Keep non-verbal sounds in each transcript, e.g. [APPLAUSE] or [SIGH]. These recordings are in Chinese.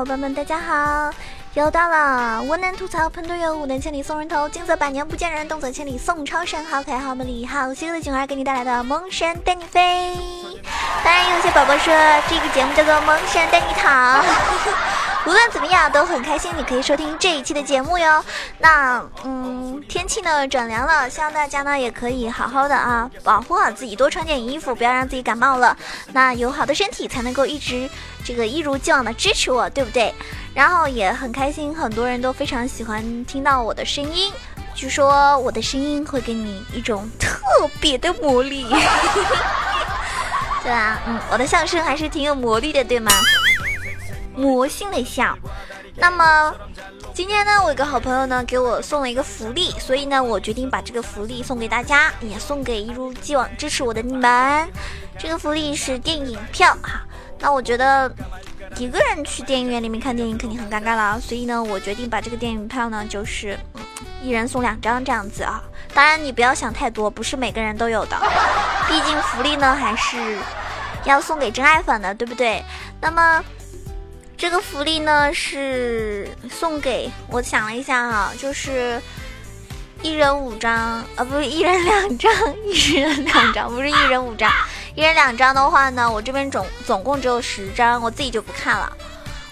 伙伴们，大家好！又到了我能吐槽喷队友，武能千里送人头，金则百年不见人，动则千里送超神，好可爱好美丽好邪恶的囧儿给你带来的萌神带你飞。当然，有些宝宝说这个节目叫做萌神带你躺。无论怎么样都很开心，你可以收听这一期的节目哟。那嗯，天气呢转凉了，希望大家呢也可以好好的啊，保护好自己，多穿点衣服，不要让自己感冒了。那有好的身体才能够一直这个一如既往的支持我，对不对？然后也很开心，很多人都非常喜欢听到我的声音，据说我的声音会给你一种特别的魔力。[LAUGHS] 对啊，嗯，我的笑声还是挺有魔力的，对吗？魔性的笑。那么今天呢，我有个好朋友呢给我送了一个福利，所以呢，我决定把这个福利送给大家，也送给一如既往支持我的你们。这个福利是电影票哈。那我觉得一个人去电影院里面看电影肯定很尴尬了，所以呢，我决定把这个电影票呢，就是一人送两张这样子啊。当然你不要想太多，不是每个人都有的，毕竟福利呢还是要送给真爱粉的，对不对？那么。这个福利呢是送给我想了一下哈，就是一人五张啊，不是一人两张，[LAUGHS] 一人两张，不是一人五张，一人两张的话呢，我这边总总共只有十张，我自己就不看了，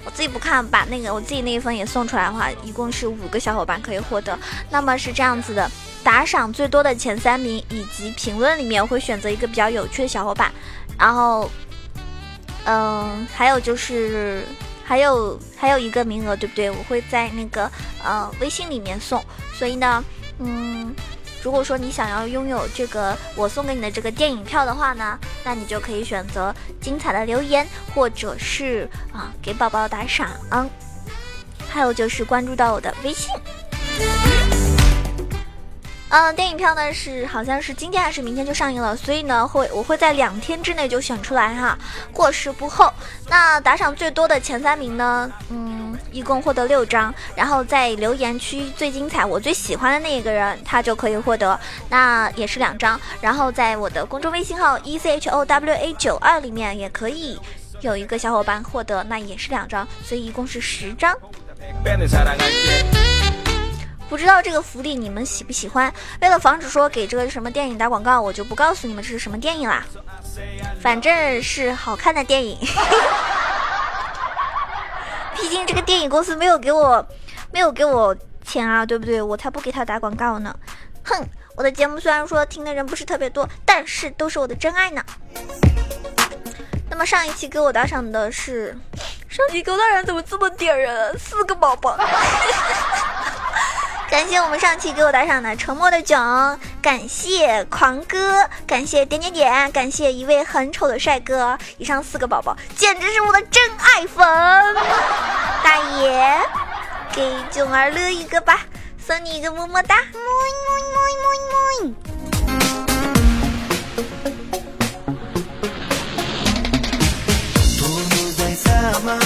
我自己不看，把那个我自己那一份也送出来的话，一共是五个小伙伴可以获得。那么是这样子的，打赏最多的前三名以及评论里面会选择一个比较有趣的小伙伴，然后，嗯，还有就是。还有还有一个名额，对不对？我会在那个呃微信里面送，所以呢，嗯，如果说你想要拥有这个我送给你的这个电影票的话呢，那你就可以选择精彩的留言，或者是啊给宝宝打赏，还有就是关注到我的微信。嗯，电影票呢是好像是今天还是明天就上映了，所以呢会我会在两天之内就选出来哈，过时不候。那打赏最多的前三名呢，嗯，一共获得六张，然后在留言区最精彩我最喜欢的那一个人，他就可以获得，那也是两张。然后在我的公众微信号 e c h o w a 九二里面也可以有一个小伙伴获得，那也是两张，所以一共是十张。不知道这个福利你们喜不喜欢？为了防止说给这个什么电影打广告，我就不告诉你们这是什么电影啦。[LAUGHS] 反正是好看的电影。[LAUGHS] 毕竟这个电影公司没有给我，没有给我钱啊，对不对？我才不给他打广告呢。哼，我的节目虽然说听的人不是特别多，但是都是我的真爱呢。那么上一期给我打赏的是，上期给我打赏怎么这么点人？四个宝宝。[LAUGHS] 感谢我们上期给我打赏的沉默的囧，感谢狂哥，感谢点点点，感谢一位很丑的帅哥。以上四个宝宝简直是我的真爱粉，大爷，给囧儿乐一个吧，送你一个么么哒，么么么么么。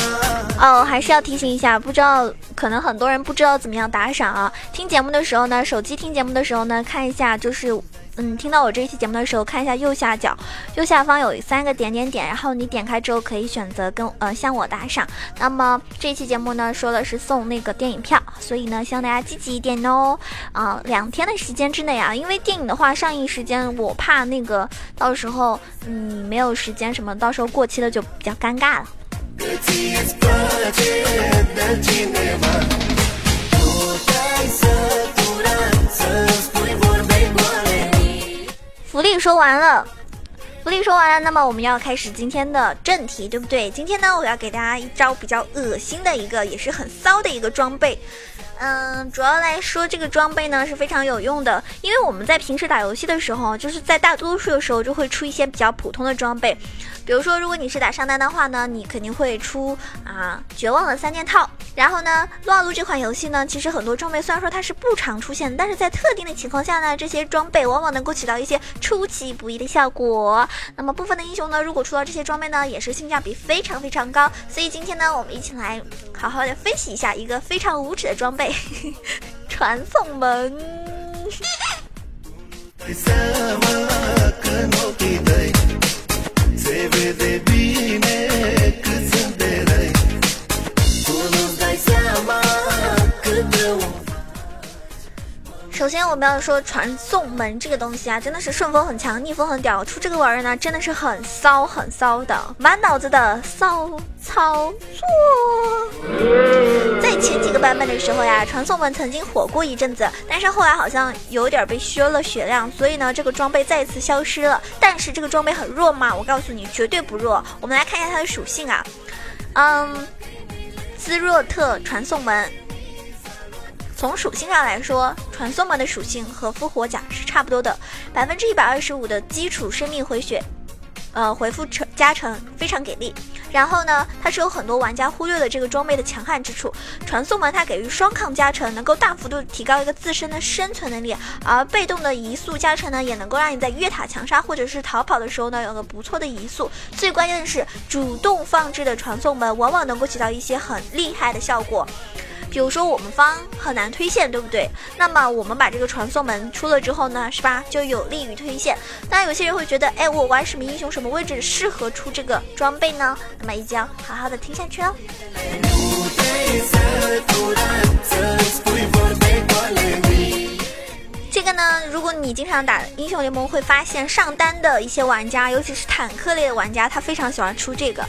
哦，还是要提醒一下，不知道可能很多人不知道怎么样打赏啊。听节目的时候呢，手机听节目的时候呢，看一下就是，嗯，听到我这一期节目的时候，看一下右下角，右下方有三个点点点，然后你点开之后可以选择跟呃向我打赏。那么这期节目呢，说的是送那个电影票，所以呢，希望大家积极一点哦。啊，两天的时间之内啊，因为电影的话上映时间，我怕那个到时候嗯没有时间什么，到时候过期了就比较尴尬了。福利说完了，福利说完了，那么我们要开始今天的正题，对不对？今天呢，我要给大家一招比较恶心的一个，也是很骚的一个装备。嗯，主要来说，这个装备呢是非常有用的，因为我们在平时打游戏的时候，就是在大多数的时候就会出一些比较普通的装备。比如说，如果你是打上单的话呢，你肯定会出啊绝望的三件套。然后呢，撸啊撸这款游戏呢，其实很多装备虽然说它是不常出现，但是在特定的情况下呢，这些装备往往能够起到一些出其不意的效果。那么部分的英雄呢，如果出到这些装备呢，也是性价比非常非常高。所以今天呢，我们一起来好好的分析一下一个非常无耻的装备——传送门。首先我们要说传送门这个东西啊，真的是顺风很强，逆风很屌。出这个玩意儿呢，真的是很骚很骚的，满脑子的骚操作。在前几个版本的时候呀，传送门曾经火过一阵子，但是后来好像有点被削了血量，所以呢，这个装备再次消失了。但是这个装备很弱吗？我告诉你，绝对不弱。我们来看一下它的属性啊，嗯，兹若特传送门。从属性上来说，传送门的属性和复活甲是差不多的，百分之一百二十五的基础生命回血，呃，回复成加成非常给力。然后呢，它是有很多玩家忽略了这个装备的强悍之处。传送门它给予双抗加成，能够大幅度提高一个自身的生存能力，而被动的移速加成呢，也能够让你在越塔强杀或者是逃跑的时候呢，有个不错的移速。最关键的是，主动放置的传送门往往能够起到一些很厉害的效果。比如说我们方很难推线，对不对？那么我们把这个传送门出了之后呢，是吧？就有利于推线。当然有些人会觉得，哎，我玩什么英雄，什么位置适合出这个装备呢？那么一定要好好的听下去哦。这个呢，如果你经常打英雄联盟，会发现上单的一些玩家，尤其是坦克类的玩家，他非常喜欢出这个，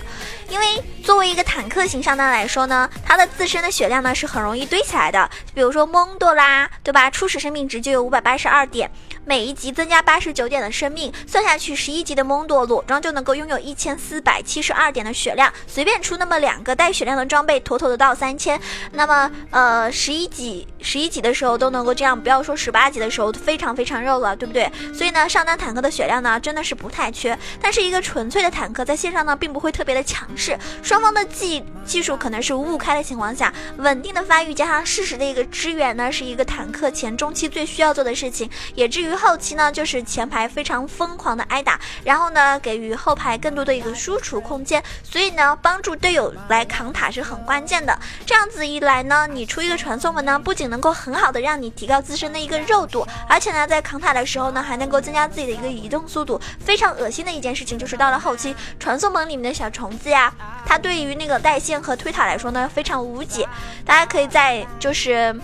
因为作为一个坦克型上单来说呢，他的自身的血量呢是很容易堆起来的。比如说蒙多啦，对吧？初始生命值就有五百八十二点。每一级增加八十九点的生命，算下去十一级的蒙多裸装就能够拥有一千四百七十二点的血量，随便出那么两个带血量的装备，妥妥的到三千。那么，呃，十一级十一级的时候都能够这样，不要说十八级的时候非常非常肉了，对不对？所以呢，上单坦克的血量呢真的是不太缺，但是一个纯粹的坦克在线上呢并不会特别的强势，双方的技技术可能是五五开的情况下，稳定的发育加上适时的一个支援呢，是一个坦克前中期最需要做的事情，也至于。后期呢，就是前排非常疯狂的挨打，然后呢，给予后排更多的一个输出空间，所以呢，帮助队友来扛塔是很关键的。这样子一来呢，你出一个传送门呢，不仅能够很好的让你提高自身的一个肉度，而且呢，在扛塔的时候呢，还能够增加自己的一个移动速度。非常恶心的一件事情就是到了后期，传送门里面的小虫子呀，它对于那个带线和推塔来说呢，非常无解。大家可以在就是，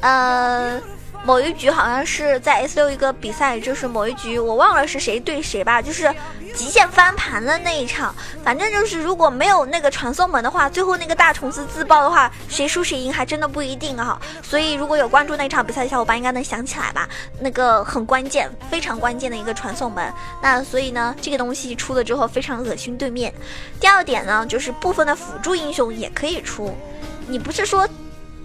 呃。某一局好像是在 S 六一个比赛，就是某一局我忘了是谁对谁吧，就是极限翻盘的那一场。反正就是如果没有那个传送门的话，最后那个大虫子自爆的话，谁输谁赢还真的不一定啊。所以如果有关注那场比赛的小伙伴，应该能想起来吧？那个很关键，非常关键的一个传送门。那所以呢，这个东西出了之后非常恶心对面。第二点呢，就是部分的辅助英雄也可以出，你不是说。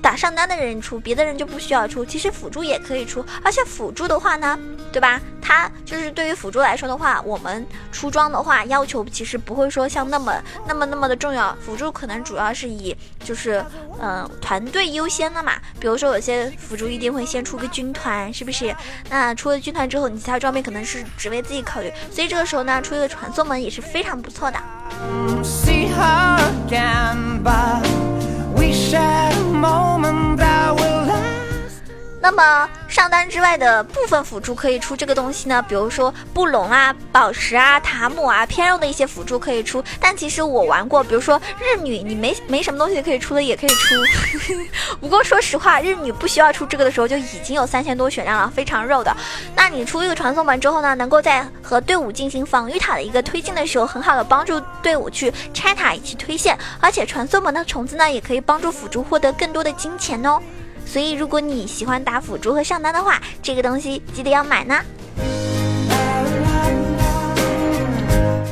打上单的人出，别的人就不需要出。其实辅助也可以出，而且辅助的话呢，对吧？它就是对于辅助来说的话，我们出装的话要求其实不会说像那么那么那么的重要。辅助可能主要是以就是嗯团队优先的嘛。比如说有些辅助一定会先出个军团，是不是？那出了军团之后，你其他装备可能是只为自己考虑。所以这个时候呢，出一个传送门也是非常不错的。那么上单之外的部分辅助可以出这个东西呢？比如说布隆啊、宝石啊、塔姆啊，偏肉的一些辅助可以出。但其实我玩过，比如说日女，你没 [LAUGHS] 没什么东西可以出的也可以出。不过说实话，日女不需要出这个的时候就已经有三千多血量了，非常肉的。那你出一个传送门之后呢，能够在和队伍进行防御塔的一个推进的时候，很好的帮助队伍去拆塔以及推线。而且传送门的虫子呢，也可以帮助辅助获得更多的金钱哦。所以，如果你喜欢打辅助和上单的话，这个东西记得要买呢。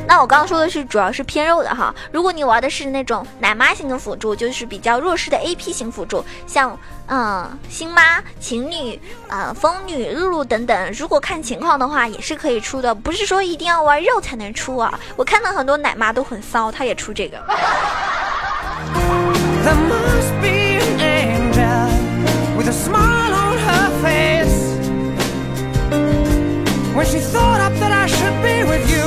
那我刚刚说的是主要是偏肉的哈。如果你玩的是那种奶妈型的辅助，就是比较弱势的 AP 型辅助，像嗯星妈、情侣、呃风女、露露等等，如果看情况的话，也是可以出的。不是说一定要玩肉才能出啊。我看到很多奶妈都很骚，她也出这个。To smile on her face. When she thought up that i should be with you.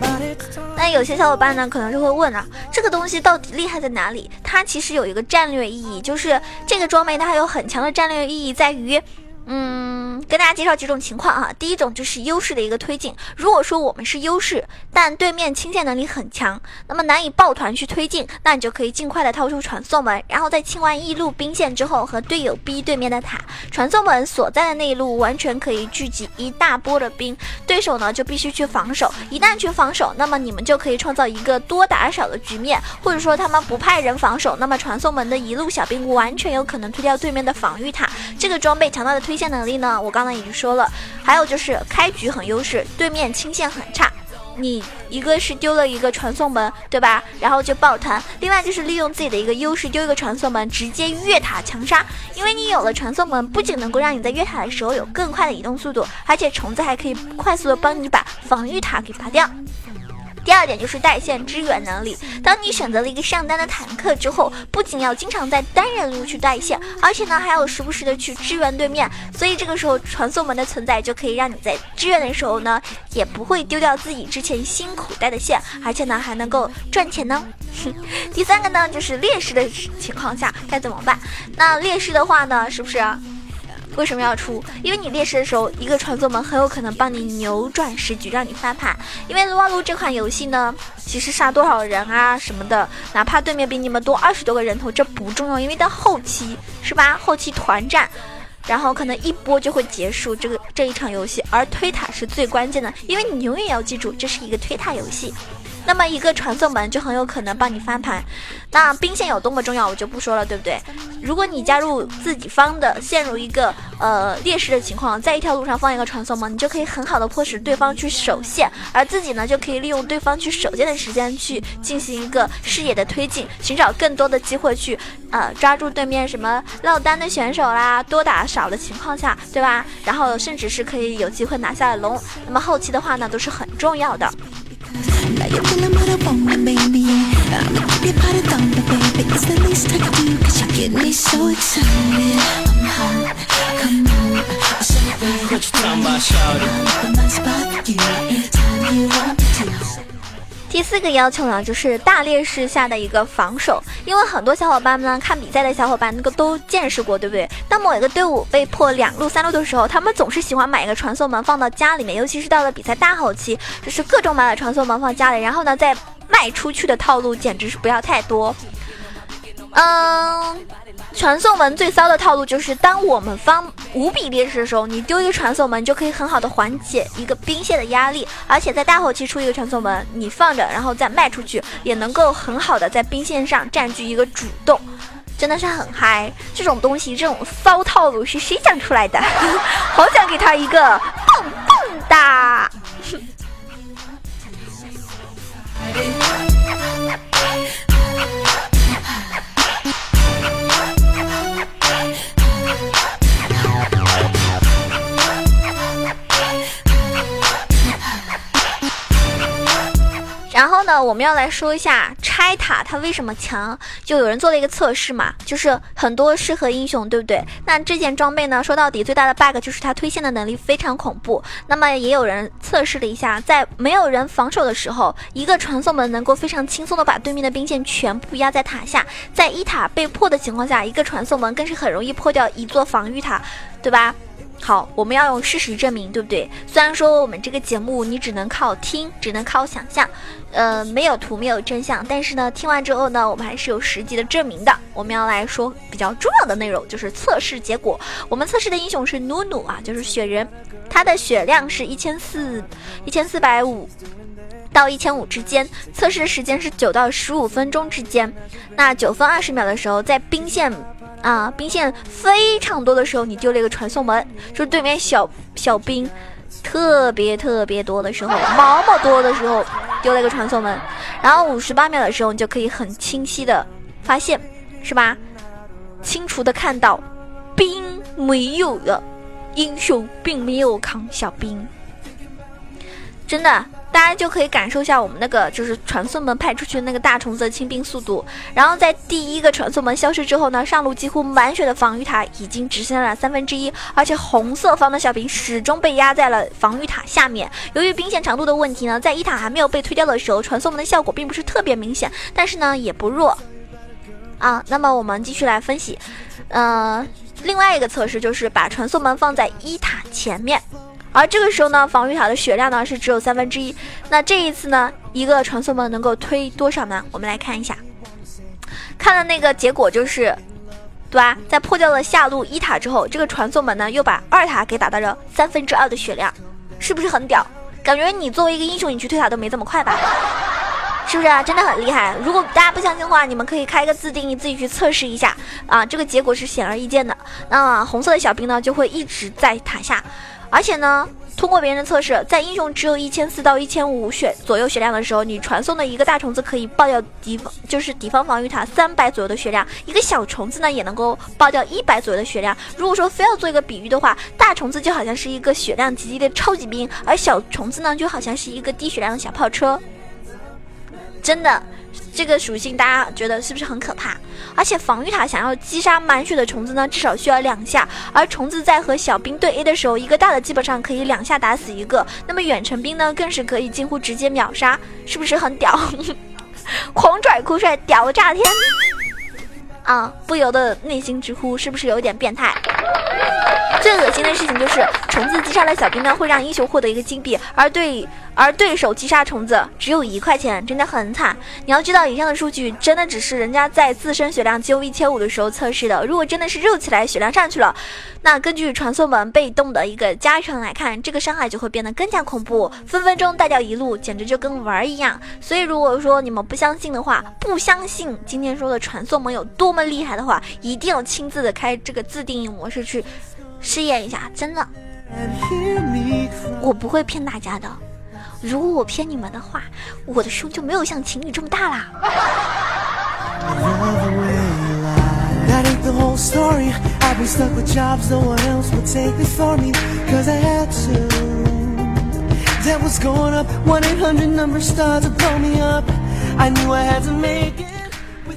But it don't 那有些小伙伴呢可能就会问了这个东西到底厉害在哪里？它其实有一个战略意义就是这个装备它有很强的战略意义在于嗯，跟大家介绍几种情况啊。第一种就是优势的一个推进。如果说我们是优势，但对面清线能力很强，那么难以抱团去推进，那你就可以尽快的掏出传送门，然后在清完一路兵线之后，和队友逼对面的塔。传送门所在的那一路完全可以聚集一大波的兵，对手呢就必须去防守。一旦去防守，那么你们就可以创造一个多打少的局面，或者说他们不派人防守，那么传送门的一路小兵完全有可能推掉对面的防御塔。这个装备强大的推。推线能力呢？我刚才已经说了，还有就是开局很优势，对面清线很差，你一个是丢了一个传送门，对吧？然后就抱团，另外就是利用自己的一个优势丢一个传送门，直接越塔强杀。因为你有了传送门，不仅能够让你在越塔的时候有更快的移动速度，而且虫子还可以快速的帮你把防御塔给拔掉。第二点就是带线支援能力。当你选择了一个上单的坦克之后，不仅要经常在单人路去带线，而且呢还要时不时的去支援对面。所以这个时候传送门的存在就可以让你在支援的时候呢，也不会丢掉自己之前辛苦带的线，而且呢还能够赚钱呢。[LAUGHS] 第三个呢就是劣势的情况下该怎么办？那劣势的话呢，是不是？为什么要出？因为你劣势的时候，一个传送门很有可能帮你扭转时局，让你翻盘。因为撸啊撸这款游戏呢，其实杀多少人啊什么的，哪怕对面比你们多二十多个人头，这不重要，因为到后期是吧？后期团战，然后可能一波就会结束这个这一场游戏，而推塔是最关键的，因为你永远要记住，这是一个推塔游戏。那么一个传送门就很有可能帮你翻盘，那兵线有多么重要，我就不说了，对不对？如果你加入自己方的陷入一个呃劣势的情况，在一条路上放一个传送门，你就可以很好的迫使对方去守线，而自己呢就可以利用对方去守线的时间去进行一个视野的推进，寻找更多的机会去呃抓住对面什么落单的选手啦，多打少的情况下，对吧？然后甚至是可以有机会拿下龙，那么后期的话呢都是很重要的。Now you're feeling what I want, baby. Yeah. I'ma give you body thunder, baby. It's the least I can do, cause you get me so excited. I'm hot, come on. So what you're talking about, shawty? I'm not spot you, anytime you want me to. 第四个要求呢，就是大劣势下的一个防守。因为很多小伙伴们呢，看比赛的小伙伴那个都见识过，对不对？当某一个队伍被迫两路三路的时候，他们总是喜欢买一个传送门放到家里面，尤其是到了比赛大后期，就是各种买了传送门放家里，然后呢再卖出去的套路简直是不要太多。嗯。传送门最骚的套路就是，当我们方无比劣势的时候，你丢一个传送门就可以很好的缓解一个兵线的压力，而且在大后期出一个传送门，你放着然后再卖出去，也能够很好的在兵线上占据一个主动，真的是很嗨。这种东西，这种骚套路是谁想出来的？[LAUGHS] 好想给他一个棒棒哒！那，我们要来说一下拆塔它为什么强。就有人做了一个测试嘛，就是很多适合英雄，对不对？那这件装备呢，说到底最大的 bug 就是它推线的能力非常恐怖。那么也有人测试了一下，在没有人防守的时候，一个传送门能够非常轻松的把对面的兵线全部压在塔下。在一塔被破的情况下，一个传送门更是很容易破掉一座防御塔，对吧？好，我们要用事实证明，对不对？虽然说我们这个节目你只能靠听，只能靠想象，呃，没有图，没有真相，但是呢，听完之后呢，我们还是有实际的证明的。我们要来说比较重要的内容，就是测试结果。我们测试的英雄是努努啊，就是雪人，他的血量是一千四，一千四百五到一千五之间，测试时间是九到十五分钟之间。那九分二十秒的时候，在兵线。啊，兵线非常多的时候，你丢了一个传送门，就是对面小小兵特别特别多的时候，毛毛多的时候，丢了一个传送门，然后五十八秒的时候，你就可以很清晰的发现，是吧？清楚的看到兵没有了，英雄并没有扛小兵，真的。大家就可以感受一下我们那个就是传送门派出去的那个大虫子的清兵速度。然后在第一个传送门消失之后呢，上路几乎满血的防御塔已经只剩下了三分之一，而且红色方的小兵始终被压在了防御塔下面。由于兵线长度的问题呢，在一塔还没有被推掉的时候，传送门的效果并不是特别明显，但是呢也不弱。啊，那么我们继续来分析，呃。另外一个测试就是把传送门放在一塔前面，而这个时候呢，防御塔的血量呢是只有三分之一。那这一次呢，一个传送门能够推多少呢？我们来看一下，看的那个结果就是，对吧？在破掉了下路一塔之后，这个传送门呢又把二塔给打到了三分之二的血量，是不是很屌？感觉你作为一个英雄，你去推塔都没这么快吧？[LAUGHS] 是不是啊？真的很厉害。如果大家不相信的话，你们可以开一个自定义，自己去测试一下啊。这个结果是显而易见的。那红色的小兵呢，就会一直在塔下，而且呢，通过别人的测试，在英雄只有一千四到一千五血左右血量的时候，你传送的一个大虫子可以爆掉敌方，就是敌方防御塔三百左右的血量。一个小虫子呢，也能够爆掉一百左右的血量。如果说非要做一个比喻的话，大虫子就好像是一个血量极低的超级兵，而小虫子呢，就好像是一个低血量的小炮车。真的，这个属性大家觉得是不是很可怕？而且防御塔想要击杀满血的虫子呢，至少需要两下。而虫子在和小兵对 A 的时候，一个大的基本上可以两下打死一个。那么远程兵呢，更是可以近乎直接秒杀，是不是很屌？[LAUGHS] 狂拽酷帅，屌炸天！啊，不由得内心直呼，是不是有点变态？最恶心的事情就是，虫子击杀了小兵呢，会让英雄获得一个金币，而对而对手击杀虫子只有一块钱，真的很惨。你要知道，以上的数据真的只是人家在自身血量几乎一千五的时候测试的。如果真的是肉起来，血量上去了，那根据传送门被动的一个加成来看，这个伤害就会变得更加恐怖，分分钟带掉一路，简直就跟玩一样。所以，如果说你们不相信的话，不相信今天说的传送门有多么厉害的话，一定要亲自的开这个自定义模式去。试验一下，真的，我不会骗大家的。如果我骗你们的话，我的胸就没有像情侣这么大啦。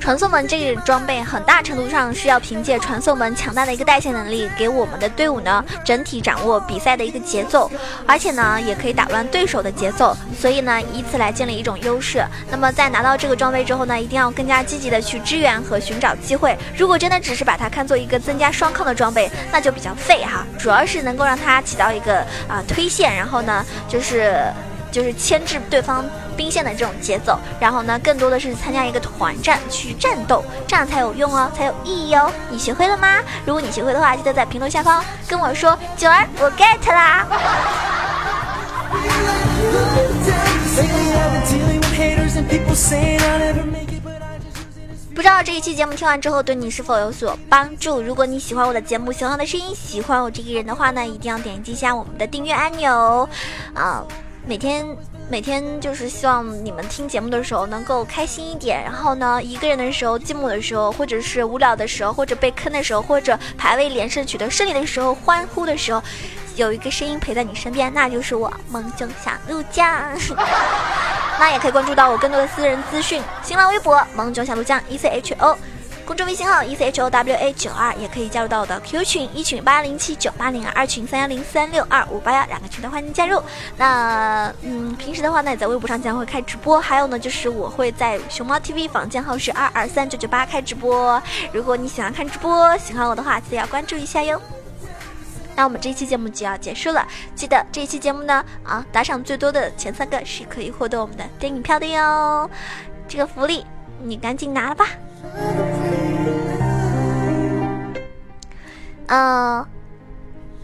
传送门这个装备很大程度上是要凭借传送门强大的一个带线能力，给我们的队伍呢整体掌握比赛的一个节奏，而且呢也可以打乱对手的节奏，所以呢以此来建立一种优势。那么在拿到这个装备之后呢，一定要更加积极的去支援和寻找机会。如果真的只是把它看作一个增加双抗的装备，那就比较废哈。主要是能够让它起到一个啊推线，然后呢就是。就是牵制对方兵线的这种节奏，然后呢，更多的是参加一个团战去战斗，这样才有用哦，才有意义哦。你学会了吗？如果你学会的话，记得在评论下方跟我说，九儿我 get 啦。不知道这一期节目听完之后对你是否有所帮助？如果你喜欢我的节目，喜欢我的声音，喜欢我这个人的话呢，一定要点击一下我们的订阅按钮啊。每天每天就是希望你们听节目的时候能够开心一点，然后呢，一个人的时候、寂寞的时候，或者是无聊的时候，或者被坑的时候，或者排位连胜取得胜利的时候，欢呼的时候，有一个声音陪在你身边，那就是我萌中小鹿酱。[LAUGHS] 那也可以关注到我更多的私人资讯，新浪微博萌中小鹿酱 E C H O。公众微信号 e c h o w a 九二也可以加入到我的 Q 群，一群八零七九八零二，二群三幺零三六二五八幺，两个群都欢迎加入。那嗯，平时的话呢，在微博上将会开直播，还有呢，就是我会在熊猫 TV 房间号是二二三九九八开直播。如果你喜欢看直播，喜欢我的话，记得要关注一下哟。那我们这一期节目就要结束了，记得这一期节目呢，啊，打赏最多的前三个是可以获得我们的电影票的哟。这个福利你赶紧拿了吧。嗯，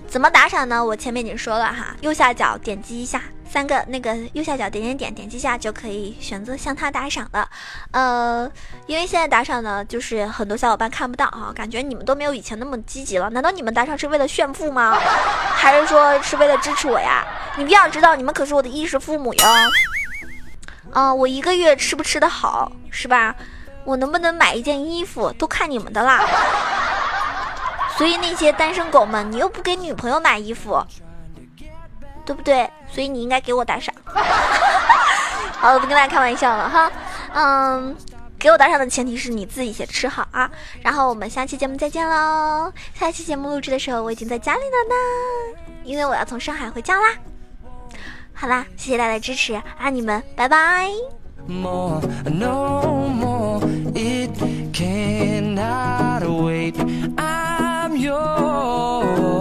怎么打赏呢？我前面已经说了哈，右下角点击一下三个那个右下角点点点，点击一下就可以选择向他打赏了。呃，因为现在打赏呢，就是很多小伙伴看不到哈，感觉你们都没有以前那么积极了。难道你们打赏是为了炫富吗？还是说是为了支持我呀？你们要知道，你们可是我的衣食父母哟。啊，我一个月吃不吃的好是吧？我能不能买一件衣服都看你们的啦。所以那些单身狗们你又不给女朋友买衣服对不对？所以你应该给我打赏。[LAUGHS] 好了不跟大家开玩笑了哈。嗯给我打赏的前提是你自己先吃好啊。然后我们下期节目再见喽。下期节目录制的时候我已经在家里了呢因为我要从上海回家啦。好啦谢谢大家支持爱你们拜拜 no more it cannot wait. I yours.